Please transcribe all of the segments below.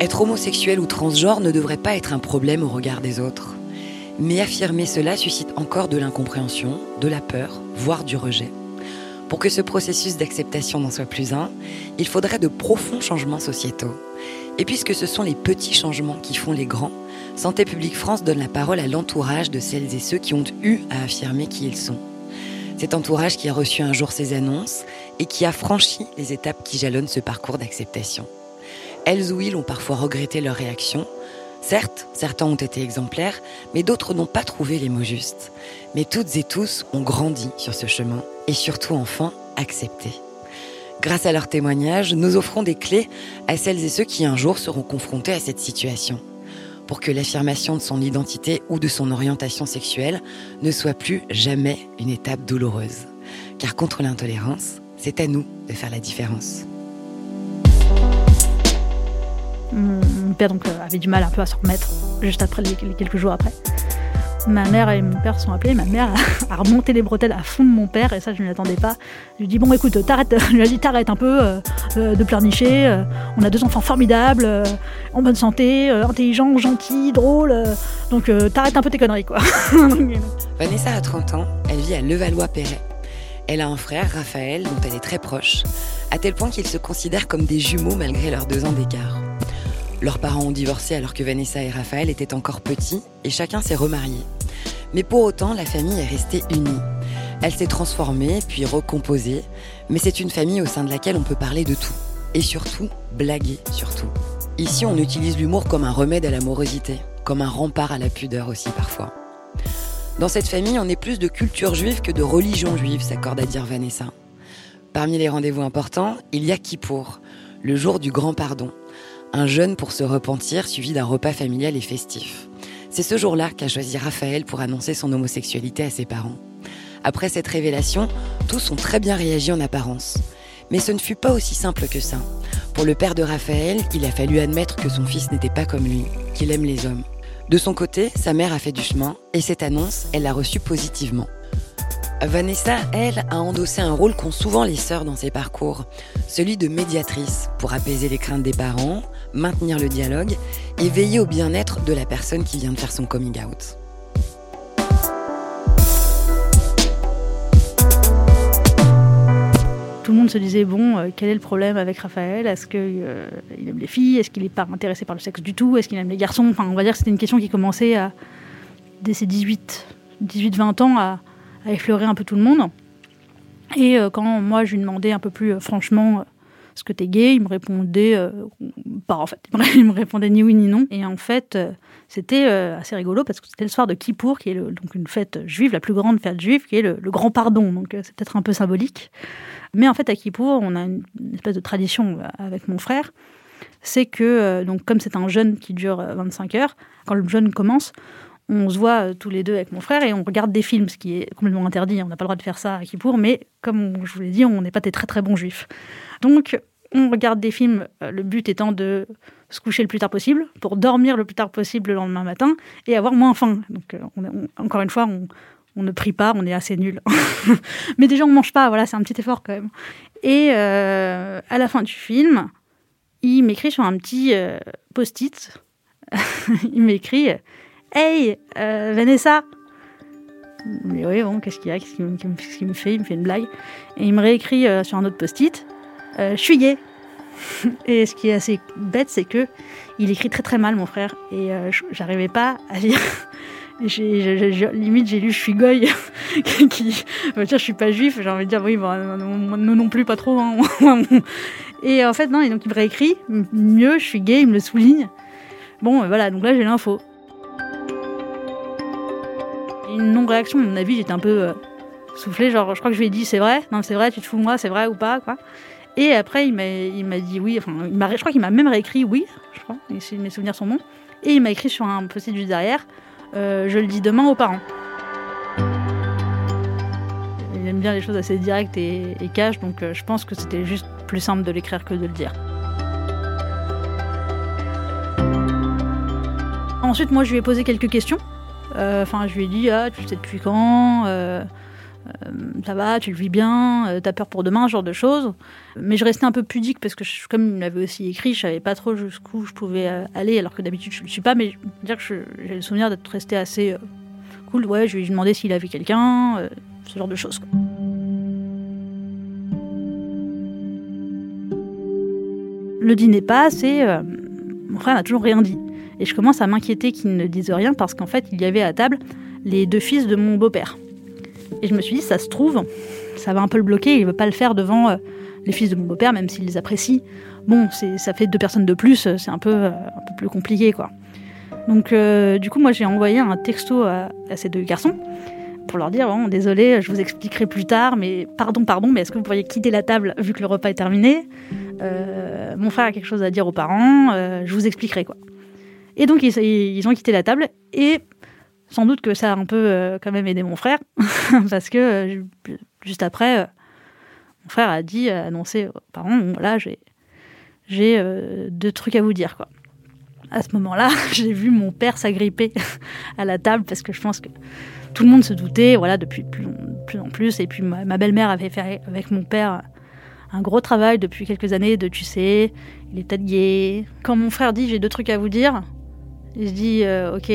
Être homosexuel ou transgenre ne devrait pas être un problème au regard des autres. Mais affirmer cela suscite encore de l'incompréhension, de la peur, voire du rejet. Pour que ce processus d'acceptation n'en soit plus un, il faudrait de profonds changements sociétaux. Et puisque ce sont les petits changements qui font les grands, Santé publique France donne la parole à l'entourage de celles et ceux qui ont eu à affirmer qui ils sont. Cet entourage qui a reçu un jour ces annonces et qui a franchi les étapes qui jalonnent ce parcours d'acceptation. Elles ou ils ont parfois regretté leur réaction. Certes, certains ont été exemplaires, mais d'autres n'ont pas trouvé les mots justes. Mais toutes et tous ont grandi sur ce chemin et surtout enfin accepté. Grâce à leurs témoignages, nous offrons des clés à celles et ceux qui un jour seront confrontés à cette situation pour que l'affirmation de son identité ou de son orientation sexuelle ne soit plus jamais une étape douloureuse. Car contre l'intolérance, c'est à nous de faire la différence. Mon père donc euh, avait du mal un peu à s'en remettre juste après les quelques jours après. Ma mère et mon père sont appelés. Ma mère a remonté les bretelles à fond de mon père et ça, je ne m'y attendais pas. Je lui dit Bon, écoute, t'arrêtes. Je lui ai dit T'arrêtes un peu euh, euh, de pleurnicher. On a deux enfants formidables, en bonne santé, intelligents, gentils, drôles. donc, t'arrêtes un peu tes conneries, quoi. Vanessa a 30 ans. Elle vit à Levallois-Perret. Elle a un frère, Raphaël, dont elle est très proche, à tel point qu'ils se considèrent comme des jumeaux malgré leurs deux ans d'écart. Leurs parents ont divorcé alors que Vanessa et Raphaël étaient encore petits et chacun s'est remarié. Mais pour autant, la famille est restée unie. Elle s'est transformée, puis recomposée, mais c'est une famille au sein de laquelle on peut parler de tout. Et surtout, blaguer surtout. Ici, on utilise l'humour comme un remède à l'amorosité, comme un rempart à la pudeur aussi parfois. Dans cette famille, on est plus de culture juive que de religion juive, s'accorde à dire Vanessa. Parmi les rendez-vous importants, il y a Kippour, le jour du grand pardon, un jeûne pour se repentir suivi d'un repas familial et festif. C'est ce jour-là qu'a choisi Raphaël pour annoncer son homosexualité à ses parents. Après cette révélation, tous ont très bien réagi en apparence. Mais ce ne fut pas aussi simple que ça. Pour le père de Raphaël, il a fallu admettre que son fils n'était pas comme lui, qu'il aime les hommes. De son côté, sa mère a fait du chemin et cette annonce, elle l'a reçue positivement. Vanessa, elle, a endossé un rôle qu'ont souvent les sœurs dans ses parcours, celui de médiatrice, pour apaiser les craintes des parents, maintenir le dialogue et veiller au bien-être de la personne qui vient de faire son coming out. Tout le monde se disait bon, euh, quel est le problème avec Raphaël? Est-ce qu'il euh, aime les filles? Est-ce qu'il n'est pas intéressé par le sexe du tout? Est-ce qu'il aime les garçons? Enfin, on va dire que c'était une question qui commençait à, dès ses 18, 18-20 ans à, à effleurer un peu tout le monde. Et euh, quand moi je lui demandais un peu plus euh, franchement euh, est-ce que t'es gay Il me répondait pas en fait. Il me répondait ni oui ni non. Et en fait, c'était assez rigolo parce que c'était le soir de Kippour, qui est donc une fête juive, la plus grande fête juive, qui est le, grand pardon. Donc c'est peut-être un peu symbolique. Mais en fait, à Kippour, on a une, espèce de tradition avec mon frère. C'est que, donc, comme c'est un jeûne qui dure 25 heures, quand le jeûne commence, on se voit euh, tous les deux avec mon frère et on regarde des films, ce qui est complètement interdit. On n'a pas le droit de faire ça à Kippour, mais comme je vous l'ai dit, on n'est pas des très très bons juifs. Donc, on regarde des films, euh, le but étant de se coucher le plus tard possible, pour dormir le plus tard possible le lendemain matin et avoir moins faim. Donc, euh, encore une fois, on, ne prie pas, on est assez nul. mais déjà, on mange pas, voilà, c'est un petit effort quand même. Et à la fin du film, il m'écrit sur un petit post-it, il m'écrit Hey, euh, Vanessa Mais oui, bon, qu'est-ce qu'il y a? Qu'est-ce qu'il me, fait? Il me fait une blague. Et il me réécrit euh, sur un autre post-it euh, Je suis gay. Et ce qui est assez bête, c'est que il écrit très très mal, mon frère. Et j'arrivais pas à lire. limite, j'ai lu Je suis goy, qui veut dire Je suis pas juif. J'ai envie de dire Oui, bon, non, non plus, pas trop. Hein. et en fait, non, et donc il me réécrit Mieux, je suis gay, il me le souligne. Bon, voilà, donc là j'ai l'info une non-réaction. À mon avis, j'étais un peu euh, soufflé. Genre, je crois que je lui ai dit c'est vrai, non, c'est vrai, tu te fous de moi, c'est vrai ou pas, quoi? Et après, il m'a dit oui. Enfin, je crois qu'il m'a même réécrit oui, je crois, si mes souvenirs sont bons. Et il m'a écrit sur un post-it juste derrière euh, Je le dis demain aux parents. Il aime bien les choses assez directes et, cash, donc euh, je pense que c'était juste plus simple de l'écrire que de le dire. Ensuite, moi, je lui ai posé quelques questions. Euh, enfin, je lui ai dit, ah, tu sais depuis quand euh, euh, ça va, tu le vis bien, euh, t'as peur pour demain, ce genre de choses. Mais je restais un peu pudique parce que, comme il m'avait aussi écrit, je savais pas trop jusqu'où je pouvais euh, aller, alors que d'habitude je le suis pas. Mais dire que j'ai le souvenir d'être resté assez cool. Ouais, je lui ai demandé s'il avait quelqu'un, ce genre de choses. Le dîner passe et mon frère n'a toujours rien dit. Et je commence à m'inquiéter qu'il ne dise rien parce qu'en fait, il y avait à table les deux fils de mon beau-père. Et je me suis dit, ça se trouve, ça va un peu le bloquer, il veut pas le faire devant euh, les fils de mon beau-père, même s'il les apprécie. Bon, ça fait deux personnes de plus, c'est un peu, euh, un peu plus compliqué, quoi. Donc, euh, du coup, moi, j'ai envoyé un texto à, ces deux garçons pour leur dire bon, désolé, je vous expliquerai plus tard, mais pardon, pardon, mais est-ce que vous pourriez quitter la table vu que le repas est terminé? Mon frère a quelque chose à dire aux parents, je vous expliquerai quoi. Et donc ils, ont quitté la table et sans doute que ça a un peu euh, quand même aidé mon frère, parce que euh, juste après, euh, mon frère a dit, a annoncé aux parents, voilà, j'ai, j'ai deux trucs à vous dire, quoi. À ce moment-là, j'ai vu mon père s'agripper à la table, parce que je pense que tout le monde se doutait, voilà, depuis plus, en plus, et puis ma, belle-mère avait fait avec mon père un gros travail depuis quelques années de, tu sais, il est peut-être gay. Quand mon frère dit, j'ai deux trucs à vous dire, il se dit, ok,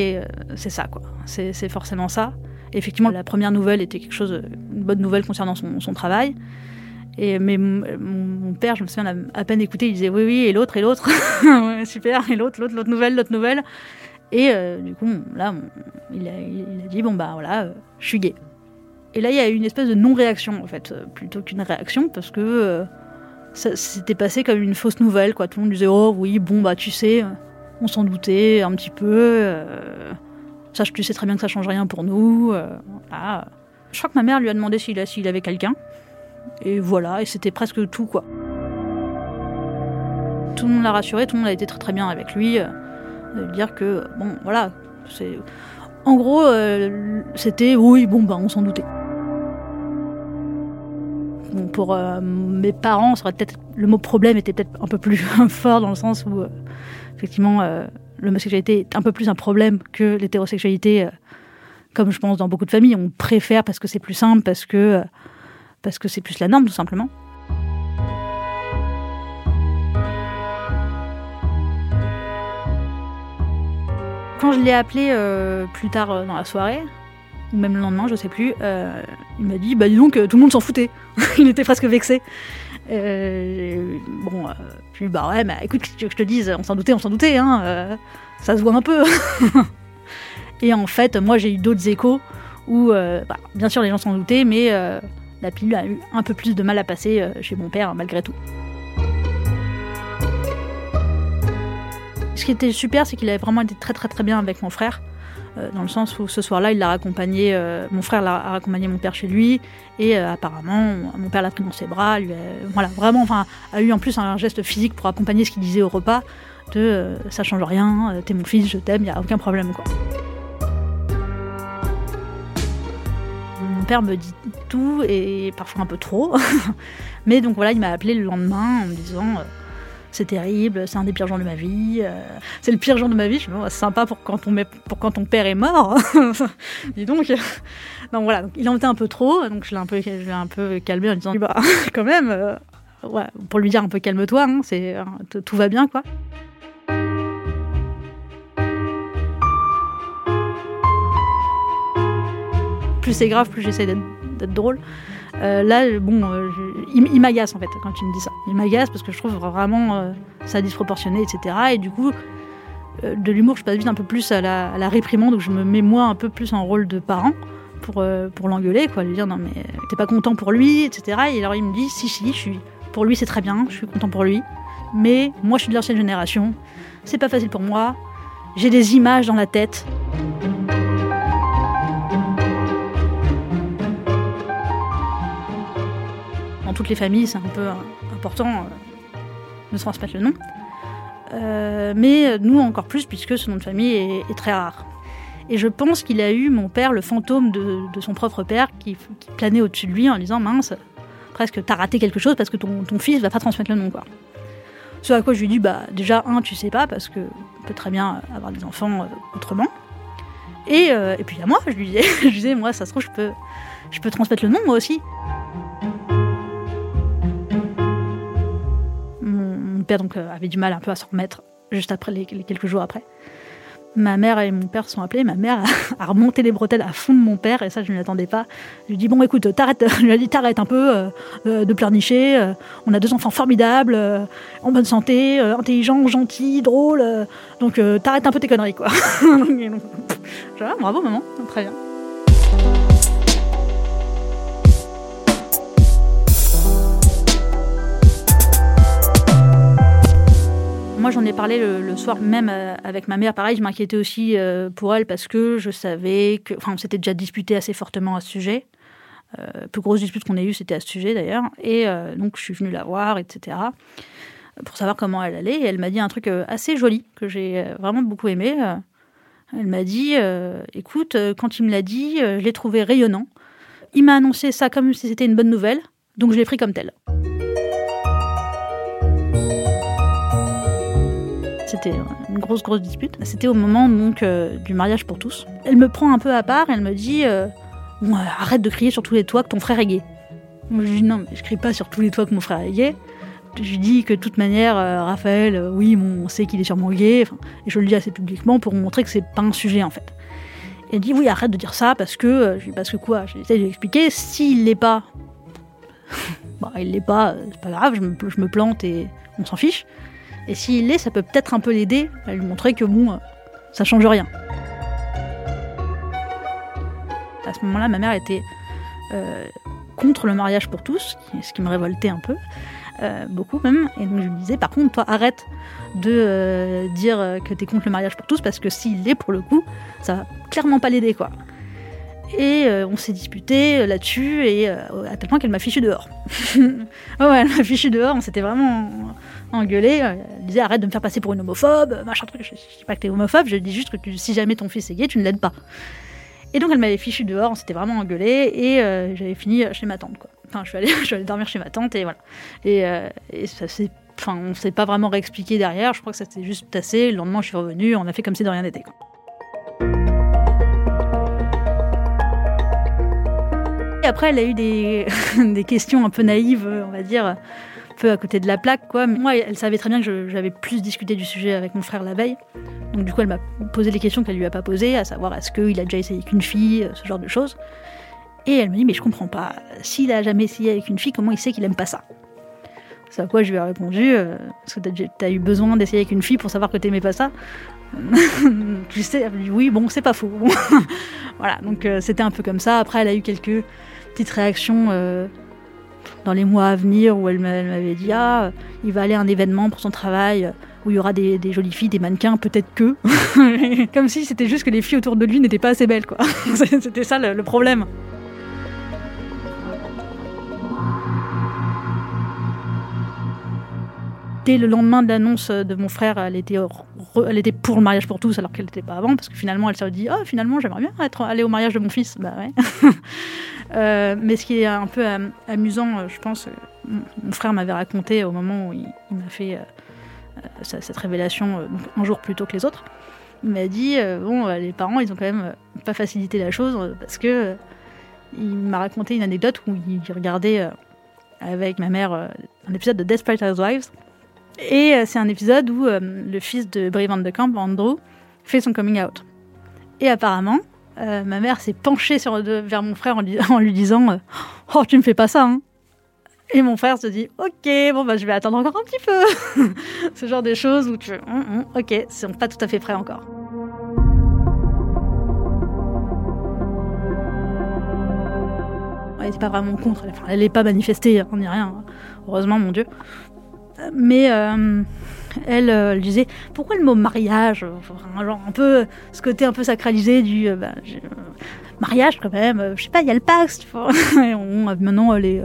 c'est ça, quoi c'est forcément ça. effectivement, la première nouvelle était quelque chose, une bonne nouvelle concernant son, travail. Et, mais mon, père, je me souviens, à peine écouté, il disait oui, oui, et l'autre, et l'autre. super, et l'autre, l'autre, l'autre nouvelle, l'autre nouvelle. Et euh, du coup, là, il, a, dit bon, bah voilà, euh, je suis gay. Et là, il y a eu une espèce de non-réaction, en fait, euh, plutôt qu'une réaction, parce que ça s'était passé comme une fausse nouvelle, quoi. Tout le monde disait oh oui, bon, bah tu sais, on s'en doutait un petit peu. Ça, tu sais très bien que ça change rien pour nous. Euh, Je crois que ma mère lui a demandé s'il avait quelqu'un. Et voilà, et c'était presque tout, quoi. Tout le monde l'a rassuré, tout le monde a été très très bien avec lui. Euh, dire que, bon, voilà, c'est. En gros, euh, c'était oui, bon, bah, on s'en doutait. Pour mes parents, peut-être le mot problème était peut-être un peu plus fort dans le sens où, effectivement, l'homosexualité est un peu plus un problème que l'hétérosexualité, euh, comme je pense dans beaucoup de familles. On préfère parce que c'est plus simple, parce que euh, c'est plus la norme, tout simplement. Quand je l'ai appelé euh, plus tard dans la soirée, ou même le lendemain, je sais plus, il m'a dit bah dis donc tout le monde s'en foutait. il était presque vexé. Euh, bon, euh, puis bah ouais, mais écoute, que je te dise, on s'en doutait, on s'en doutait, hein, euh, ça se voit un peu. et en fait, moi j'ai eu d'autres échos où, bah, bien sûr, les gens s'en doutaient, mais la pilule a eu un peu plus de mal à passer chez mon père malgré tout. Ce qui était super, c'est qu'il avait vraiment été très très très bien avec mon frère. Euh, dans le sens où ce soir-là, il l'a raccompagné, euh, mon frère l'a raccompagné mon père chez lui, et euh, apparemment, mon père l'a pris dans ses bras, lui voilà, vraiment, enfin, a eu en plus un geste physique pour accompagner ce qu'il disait au repas, de ça change rien, t'es mon fils, je t'aime, il n'y a aucun problème, quoi. Mon père me dit tout, et parfois un peu trop, mais donc voilà, il m'a appelé le lendemain en me disant c'est terrible, c'est un des pires jours de ma vie, euh, c'est le pire jour de ma vie. Je me dis, c'est sympa pour quand, ton, père est mort. Dis donc. Donc voilà, il en était un peu trop, donc je l'ai un peu, calmé en disant, bah, quand même, euh, pour lui dire un peu calme-toi, hein, c'est, euh, tout va bien quoi. Plus c'est grave, plus j'essaie d'être drôle. Euh, là, bon, euh, il, m'agace en fait quand tu me dis ça. Il m'agace parce que je trouve vraiment euh, ça disproportionné, etc. Et du coup, de l'humour, je passe vite un peu plus à la, réprimande, donc je me mets moi un peu plus en rôle de parent pour, pour l'engueuler, quoi, lui dire non mais t'es pas content pour lui, etc. Et alors il me dit si si, je suis, pour lui c'est très bien, je suis content pour lui, mais moi je suis de l'ancienne génération, c'est pas facile pour moi, j'ai des images dans la tête. Toutes les familles, c'est un peu important euh, de transmettre le nom. Euh, mais nous encore plus, puisque ce nom de famille est, très rare. Et je pense qu'il a eu, mon père, le fantôme de, son propre père qui, planait au-dessus de lui en disant Mince, presque t'as raté quelque chose parce que ton, ton fils va pas transmettre le nom. Quoi. Ce à quoi je lui dis Bah, déjà, un, tu sais pas, parce que peut très bien avoir des enfants euh, autrement. Et, et, puis à moi, je lui disais, je disais Moi, ça se trouve, je peux, je peux transmettre le nom moi aussi. Père donc euh, avait du mal un peu à s'en remettre juste après les quelques jours après. Ma mère et mon père sont appelés. Ma mère a remonté les bretelles à fond de mon père, et ça, je ne l'attendais pas. Je lui dit Bon, écoute, t'arrêtes, je lui ai dit T'arrêtes un peu euh, euh, de pleurnicher. On a deux enfants formidables, en bonne santé, intelligents, gentils, drôles. donc, t'arrêtes un peu tes conneries, quoi. bravo, maman. Très bien. Moi, j'en ai parlé le, soir même euh, avec ma mère. Pareil, je m'inquiétais aussi euh, pour elle parce que je savais que. Enfin, on s'était déjà disputé assez fortement à ce sujet. Euh, plus grosse dispute qu'on ait eue, c'était à ce sujet d'ailleurs. Et donc, je suis venue la voir, etc. pour savoir comment elle allait. Et elle m'a dit un truc assez joli que j'ai vraiment beaucoup aimé. Elle m'a dit Écoute, quand il me l'a dit, je l'ai trouvé rayonnant. Il m'a annoncé ça comme si c'était une bonne nouvelle. Donc, je l'ai pris comme tel. Une grosse, grosse dispute. C'était au moment donc euh, du mariage pour tous. Elle me prend un peu à part, elle me dit euh, Arrête de crier sur tous les toits que ton frère est gay. je lui dis Non, mais je crie pas sur tous les toits que mon frère est gay. Je lui dis que de toute manière, euh, Raphaël, oui, on sait qu'il est sûrement gay. et je le dis assez publiquement pour montrer que c'est pas un sujet en fait. Elle dit Oui, arrête de dire ça parce que. je lui Parce que quoi? J'essaie de lui expliquer. S'il l'est pas, bah, il l'est pas, c'est pas grave, je me, je me plante et on s'en fiche. Et s'il l'est, ça peut peut-être un peu l'aider à lui montrer que bon, ça change rien. À ce moment-là, ma mère était euh, contre le mariage pour tous, ce qui me révoltait un peu, euh, beaucoup même. Et donc je lui disais, par contre, toi, arrête de euh, dire que tu es contre le mariage pour tous, parce que s'il l'est, pour le coup, ça va clairement pas l'aider, quoi. Et on s'est disputé là-dessus, et à tel point qu'elle m'a fichu dehors. ouais, elle m'a fichu dehors, on s'était vraiment engueulé. Euh, elle disait arrête de me faire passer pour une homophobe, machin truc. Je ne dis pas que tu es homophobe, je dis juste que si jamais ton fils est gay, tu ne l'aides pas. Et donc elle m'avait fichu dehors, on s'était vraiment engueulé et euh, j'avais fini chez ma tante. Quoi. Enfin, je suis, allée, je dormir chez ma tante et voilà. Et, euh, ça s'est. Enfin, on s'est pas vraiment réexpliqué derrière, je crois que ça s'est juste passé. Le lendemain, je suis revenue, on a fait comme si de rien n'était. Après, elle a eu des, des questions un peu naïves, on va dire peu à côté de la plaque, quoi. Moi, elle savait très bien que j'avais plus discuté du sujet avec mon frère la veille. Donc, du coup, elle m'a posé les questions qu'elle lui a pas posées, à savoir est-ce qu'il a déjà essayé avec une fille, euh, ce genre de choses. Et elle me dit, mais je comprends pas. S'il a jamais essayé avec une fille, comment il sait qu'il aime pas ça? C'est à quoi je lui ai répondu, euh, parce que t'as as eu besoin d'essayer avec une fille pour savoir que t'aimais pas ça? tu sais, elle me dit, oui, bon, c'est pas faux. voilà, donc euh, c'était un peu comme ça. Après, elle a eu quelques petites réactions dans les mois à venir où elle m'avait dit Ah, il va aller à un événement pour son travail où il y aura des, jolies filles, des mannequins, peut-être que. Comme si c'était juste que les filles autour de lui n'étaient pas assez belles, quoi. c'était ça le, problème. Dès le lendemain de l'annonce de mon frère, elle était, elle était pour le mariage pour tous alors qu'elle n'était pas avant, parce que finalement elle s'est dit Oh, finalement j'aimerais bien être, aller au mariage de mon fils. Bah ouais. Euh, mais ce qui est un peu amusant, euh, je pense, euh, mon frère m'avait raconté au moment où il, m'a fait cette révélation un jour plus tôt que les autres. Il m'a dit bon, les parents, ils ont quand même pas facilité la chose parce que il m'a raconté une anecdote où il regardait avec ma mère un épisode de Desperate Housewives. Et c'est un épisode où le fils de Brie Van de Camp, Andrew, fait son coming out. Et apparemment, euh, ma mère s'est penchée sur, vers mon frère en, lui disant euh, Oh, tu me fais pas ça hein. Et mon frère se dit Ok, bon, bah, je vais attendre encore un petit peu. Ce genre de choses où tu hum, hum, Ok, ils sont pas tout à fait prêts encore. Elle n'était pas vraiment contre, elle n'est pas manifestée, on n'y rien, heureusement, mon Dieu. Mais. Euh, elle, euh, elle disait pourquoi le mot mariage? Genre un peu ce côté un peu sacralisé du euh, bah, mariage quand même je sais pas il y a le Pax maintenant elle est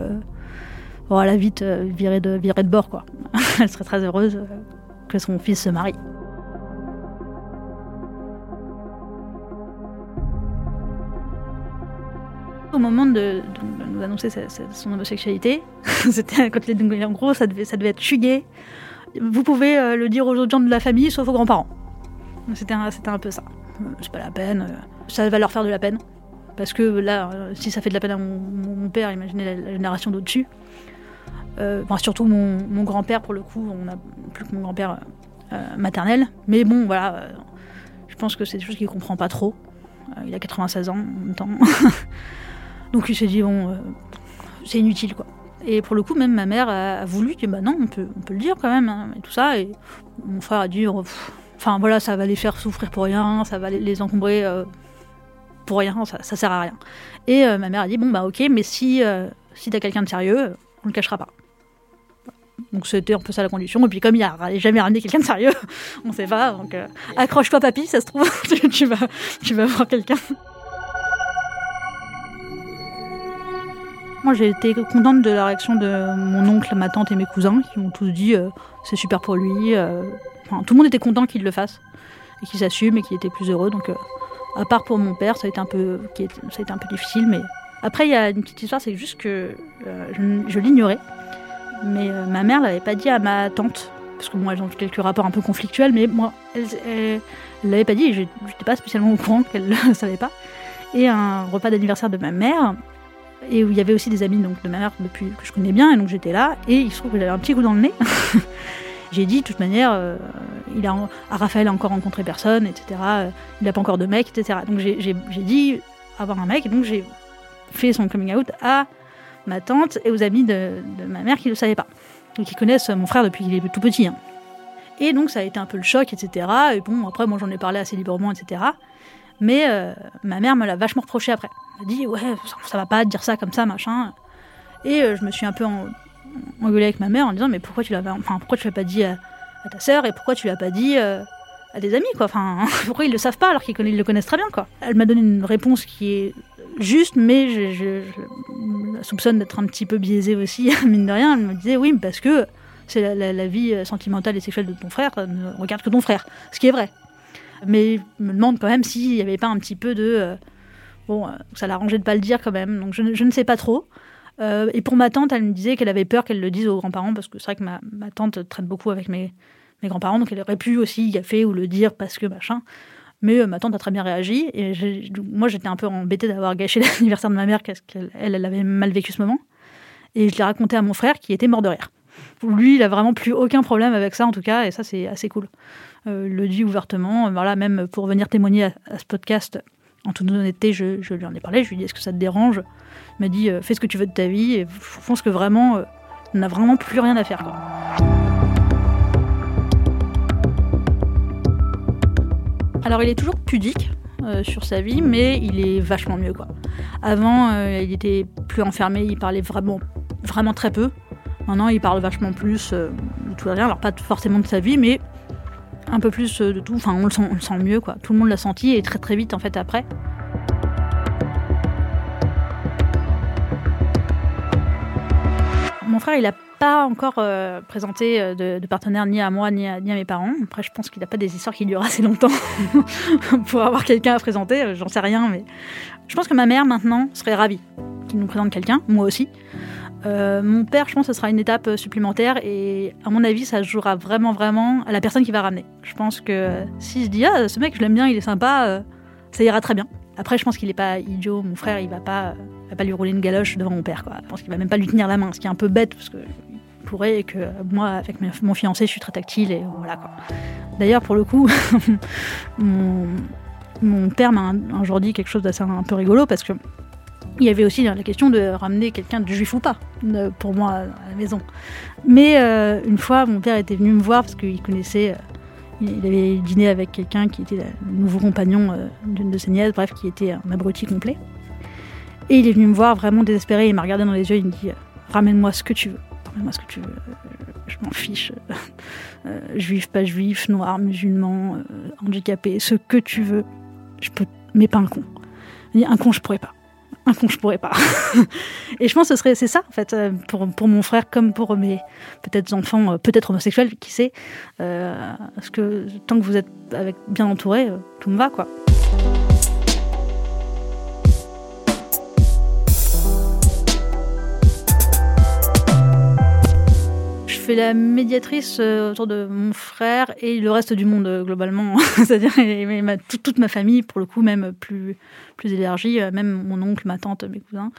bon, elle a vite viré de viré de bord quoi. Elle serait très heureuse que son fils se marie. Au moment de, annoncer son homosexualité, c'était quand il en gros ça devait, être chugué vous pouvez euh, le dire aux autres gens de la famille, sauf aux grands-parents. C'était un, un, peu ça. C'est pas la peine. Euh, ça va leur faire de la peine. Parce que là, si ça fait de la peine à mon, père, imaginez la, génération d'au-dessus. enfin, surtout mon, grand-père, pour le coup, on a plus que mon grand-père maternel. Mais bon, voilà, je pense que c'est des choses qu'il comprend pas trop. il a 96 ans en même temps. Donc il s'est dit, bon, c'est inutile, quoi. Et pour le coup, même ma mère a, voulu dire bah non, on peut, on peut le dire quand même, hein, et tout ça. Et mon frère a dit oh, enfin voilà, ça va les faire souffrir pour rien, ça va les, encombrer euh, pour rien, ça, ça sert à rien. Et euh, ma mère a dit bon bah ok, mais si, euh, si t'as quelqu'un de sérieux, on le cachera pas. Donc c'était un peu ça la condition. Et puis comme il a jamais ramené quelqu'un de sérieux, on sait pas. Donc accroche-toi papy, ça se trouve, tu, vas, tu vas voir quelqu'un. Moi, j'ai été contente de la réaction de mon oncle, ma tante et mes cousins, qui ont tous dit euh, c'est super pour lui. Euh. Enfin, tout le monde était content qu'il le fasse et qu'il s'assume et qu'il était plus heureux. Donc, euh, à part pour mon père, ça a été un peu, ça a été un peu difficile. Mais après, il y a une petite histoire, c'est juste que je, l'ignorais. Mais ma mère l'avait pas dit à ma tante, parce que moi, elles ont quelques rapports un peu conflictuels, mais moi, elle, ne l'avait pas dit. Et je n'étais pas spécialement au courant qu'elle ne savait pas. Et un repas d'anniversaire de ma mère, et où il y avait aussi des amis donc, de ma mère depuis, que je connais bien, et donc j'étais là, et il se trouve que j'avais un petit coup dans le nez. j'ai dit, de toute manière, euh, il a, Raphaël a encore rencontré personne, etc. Euh, il n'a pas encore de mec, etc. Donc j'ai dit avoir un mec, et donc j'ai fait son coming out à ma tante et aux amis de, ma mère qui ne le savaient pas. Donc ils connaissent mon frère depuis qu'il est tout petit. Hein. Et donc ça a été un peu le choc, etc. Et bon, après, moi j'en ai parlé assez librement, etc. Mais euh, ma mère me l'a vachement reproché après. Elle m'a dit ouais, ça, va pas dire ça comme ça, machin. Et euh, je me suis un peu engueulée avec ma mère en disant mais pourquoi tu l'as enfin pourquoi tu l'as pas dit à, ta sœur et pourquoi tu l'as pas dit euh, à des amis quoi? Enfin pourquoi ils le savent pas alors qu'ils le connaissent très bien quoi? Elle m'a donné une réponse qui est juste, mais je, soupçonne d'être un petit peu biaisée aussi, mine de rien. Elle me disait oui, parce que c'est la, la, vie sentimentale et sexuelle de ton frère ne regarde que ton frère, ce qui est vrai. Mais je me demande quand même s'il n'y avait pas un petit peu de. Euh, bon, euh, ça l'arrangeait de pas le dire quand même. Donc je, ne sais pas trop. Euh, et pour ma tante, elle me disait qu'elle avait peur qu'elle le dise aux grands-parents, parce que c'est vrai que ma, tante traite beaucoup avec mes, mes grands-parents, donc elle aurait pu aussi gaffer ou le dire parce que machin. Mais ma tante a très bien réagi. Et moi, j'étais un peu embêtée d'avoir gâché l'anniversaire de ma mère, parce qu'elle elle avait mal vécu ce moment. Et je l'ai raconté à mon frère qui était mort de rire. Lui, il a vraiment plus aucun problème avec ça, en tout cas, et ça, c'est assez cool. Euh, le dit ouvertement. Voilà, même pour venir témoigner à, ce podcast, en toute honnêteté, je, lui en ai parlé. Je lui ai dit Est-ce que ça te dérange? Il m'a dit euh, Fais ce que tu veux de ta vie. Et je pense que vraiment, euh, on n'a vraiment plus rien à faire. Alors, il est toujours pudique. sur sa vie, mais il est vachement mieux. Avant, il était plus enfermé, il parlait vraiment, vraiment très peu. Maintenant, il parle vachement plus de tout et rien. Alors pas forcément de sa vie, mais un peu plus euh, de tout. Enfin, on le sent, on le sent mieux, quoi. Tout le monde l'a senti et très très vite en fait après. Mon frère, il n'a pas encore euh, présenté euh, de, partenaire ni à moi ni à, mes parents. Après, je pense qu'il n'a pas des histoires qui durent assez longtemps pour avoir quelqu'un à présenter. J'en sais rien, mais je pense que ma mère maintenant serait ravie qu'il nous présente quelqu'un, moi aussi. Euh, mon père, je pense que ce sera une étape euh, supplémentaire et à mon avis, ça jouera vraiment, vraiment à la personne qui va ramener. Je pense que si je dis ah ce mec je l'aime bien, il est sympa, euh, ça ira très bien. Après, je pense qu'il est pas idiot. Mon frère, il va pas, va pas lui rouler une galoche devant mon père. Je pense qu'il va même pas lui tenir la main, ce qui est un peu bête parce que pourrait et que moi, avec mon fiancé, je suis très tactile et voilà. D'ailleurs, pour le coup, mon, père m'a un, jour dit quelque chose d'assez un peu rigolo parce que il y avait aussi la question de ramener quelqu'un de juif ou pas, pour moi, à la maison. Mais euh, une fois, mon père était venu me voir parce qu'il connaissait. Euh, il avait dîné avec quelqu'un qui était le nouveau compagnon euh, d'une de ses nièces, bref, qui était un abruti complet. Et il est venu me voir vraiment désespéré. Il m'a regardé dans les yeux. Il me dit Ramène-moi ce que tu veux. Ramène-moi ce que tu veux. Je m'en fiche. juif, pas juif, noir, musulman, handicapé, ce que tu veux. Je peux. Mais pas un con. Un con, je pourrais pas un con, je pourrais pas. et je pense que ce serait c'est ça en fait euh, pour, pour mon frère comme pour mes peut-être enfants, euh, peut-être homosexuels, qui sait. Euh, parce que tant que vous êtes avec bien entouré, tout me va quoi. La médiatrice euh, autour de mon frère et le reste du monde euh, globalement, c'est-à-dire toute, ma famille pour le coup même plus plus élargie, même mon oncle, ma tante, mes cousins,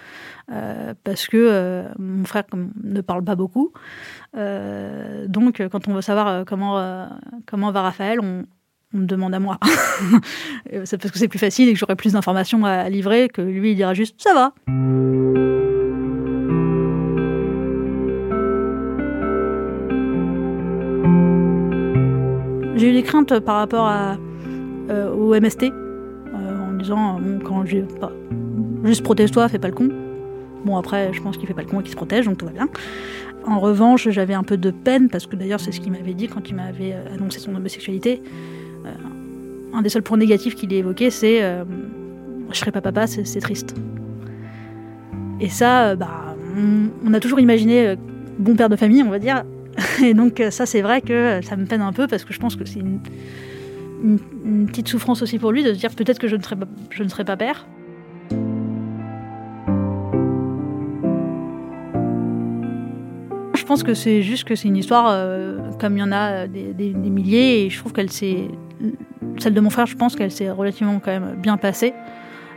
parce que mon frère ne parle pas beaucoup. donc quand on veut savoir comment comment va Raphaël, on me demande à moi. c'est parce que c'est plus facile et que j'aurai plus d'informations à livrer que lui il dira juste ça va. J'ai eu des craintes par rapport euh, au MST, euh, en disant quand j'ai juste protège-toi, fais pas le con. Bon après, je pense qu'il fait pas le con et qu'il se protège, donc tout va bien. En revanche, j'avais un peu de peine parce que d'ailleurs c'est ce qu'il m'avait dit quand il m'avait euh, annoncé son homosexualité. un des seuls points négatifs qu'il ait évoqué, c'est je serai pas papa, c'est triste. Et ça, bah, on a toujours imaginé bon père de famille, on va dire, Et donc euh, ça, c'est vrai que ça me peine un peu parce que je pense que c'est une, petite souffrance aussi pour lui de se dire peut-être que je ne serai pas, je ne pas père. Je pense que c'est juste que c'est une histoire euh, comme il y en a des, des, milliers et je trouve qu'elle s'est celle de mon frère je pense qu'elle s'est relativement quand même bien passée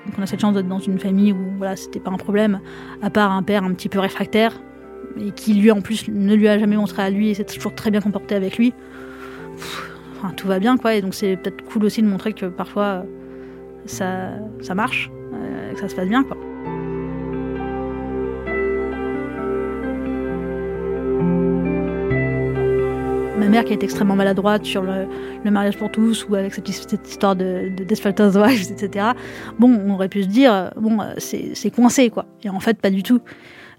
donc on a cette chance d'être dans une famille où voilà c'était pas un problème à part un père un petit peu réfractaire et qui lui en plus ne lui a jamais montré à lui et s'est toujours très bien comporté avec lui. enfin, tout va bien quoi et donc c'est peut-être cool aussi de montrer que parfois ça, ça marche, euh, que ça se passe bien quoi. Ma mère qui est extrêmement maladroite sur le, mariage pour tous ou avec cette, histoire de, de Wives, etc. Bon, on aurait pu se dire, bon, c'est coincé quoi. Et en fait, pas du tout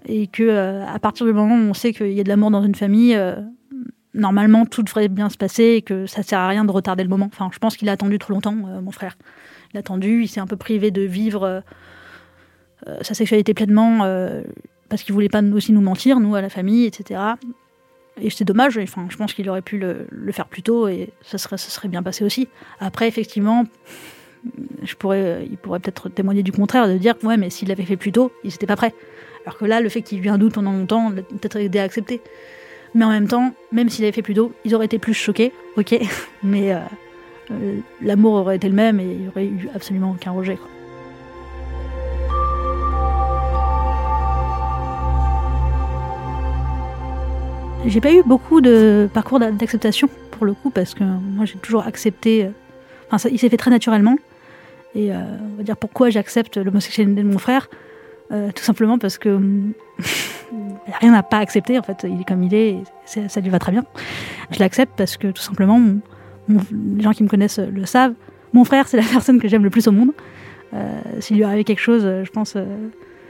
et que euh, à partir du moment où on sait qu'il y a de l'amour dans une famille, euh, normalement tout devrait bien se passer et que ça sert à rien de retarder le moment. Enfin, je pense qu'il a attendu trop longtemps, euh, mon frère. Il a attendu, il s'est un peu privé de vivre sa sexualité pleinement parce qu'il voulait pas aussi nous mentir, nous à la famille, etc. Et c'est dommage. Enfin, je pense qu'il aurait pu le, faire plus tôt et ça serait, bien passé aussi. Après, effectivement, il pourrait peut-être témoigner du contraire, de dire ouais, mais s'il l'avait fait plus tôt, il n'était pas prêt. Alors que là, le fait qu'il y ait eu un doute pendant longtemps, peut-être aidé à accepter. Mais en même temps, même s'il avait fait plus d'eau, ils auraient été plus choqués, ok, mais euh, euh, l'amour aurait été le même et il n'y aurait eu absolument aucun rejet. J'ai pas eu beaucoup de parcours d'acceptation pour le coup parce que moi j'ai toujours accepté. Euh, enfin, ça, il s'est fait très naturellement. Et on va dire pourquoi j'accepte l'homosexualité de mon frère. Euh, tout simplement parce que a rien à pas accepter en fait. Il est comme il est, ça lui va très bien. Je l'accepte parce que tout simplement, les gens qui me connaissent le savent. Mon frère, c'est la personne que j'aime le plus au monde. Euh, s'il lui arrivait quelque chose, je pense, euh,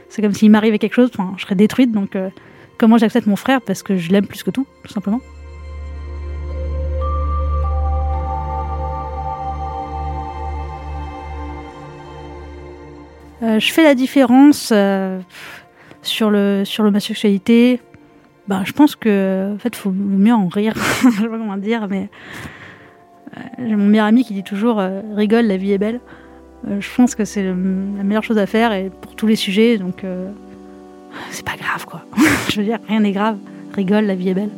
c'est comme s'il m'arrivait quelque chose, je serais détruite. Donc, comment j'accepte mon frère? Parce que je l'aime plus que tout, tout simplement. Euh, je fais la différence euh, sur le sur l'homosexualité. Ben, je pense que en fait, faut mieux en rire. je sais pas comment dire, mais euh, j'ai mon meilleur ami qui dit toujours rigole, la vie est belle. je pense que c'est la meilleure chose à faire et pour tous les sujets, donc c'est pas grave quoi. je veux dire, rien n'est grave. Rigole, la vie est belle.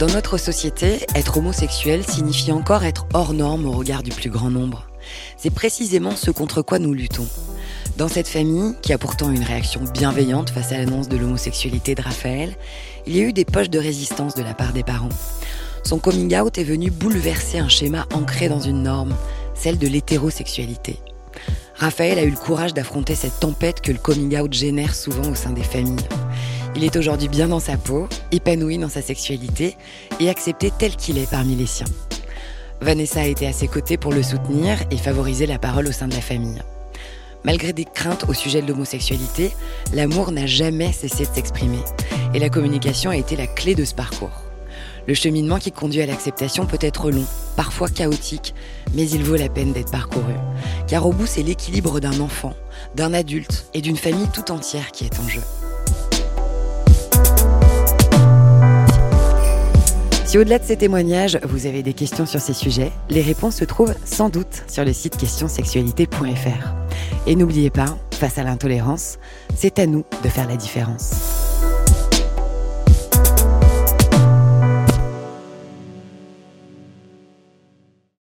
Dans notre société, être homosexuel signifie encore être hors norme au regard du plus grand nombre. C'est précisément ce contre quoi nous luttons. Dans cette famille, qui a pourtant une réaction bienveillante face à l'annonce de l'homosexualité de Raphaël, il y a eu des poches de résistance de la part des parents. Son coming out est venu bouleverser un schéma ancré dans une norme, celle de l'hétérosexualité. Raphaël a eu le courage d'affronter cette tempête que le coming out génère souvent au sein des familles. Il est aujourd'hui bien dans sa peau, épanoui dans sa sexualité et accepté tel qu'il est parmi les siens. Vanessa a été à ses côtés pour le soutenir et favoriser la parole au sein de la famille. Malgré des craintes au sujet de l'homosexualité, l'amour n'a jamais cessé de s'exprimer et la communication a été la clé de ce parcours. Le cheminement qui conduit à l'acceptation peut être long, parfois chaotique, mais il vaut la peine d'être parcouru. Car au bout, c'est l'équilibre d'un enfant, d'un adulte et d'une famille tout entière qui est en jeu. Si au-delà de ces témoignages, vous avez des questions sur ces sujets, les réponses se trouvent sans doute sur le site questionsexualité.fr. Et n'oubliez pas, face à l'intolérance, c'est à nous de faire la différence.